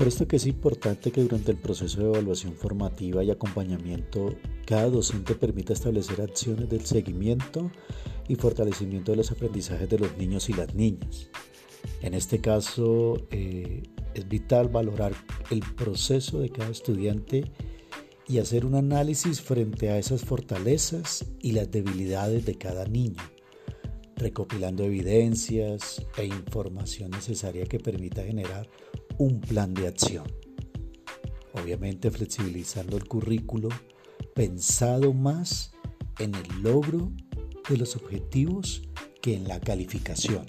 Por esto que es importante que durante el proceso de evaluación formativa y acompañamiento, cada docente permita establecer acciones del seguimiento y fortalecimiento de los aprendizajes de los niños y las niñas. En este caso, eh, es vital valorar el proceso de cada estudiante y hacer un análisis frente a esas fortalezas y las debilidades de cada niño, recopilando evidencias e información necesaria que permita generar un plan de acción. Obviamente flexibilizando el currículo pensado más en el logro de los objetivos que en la calificación.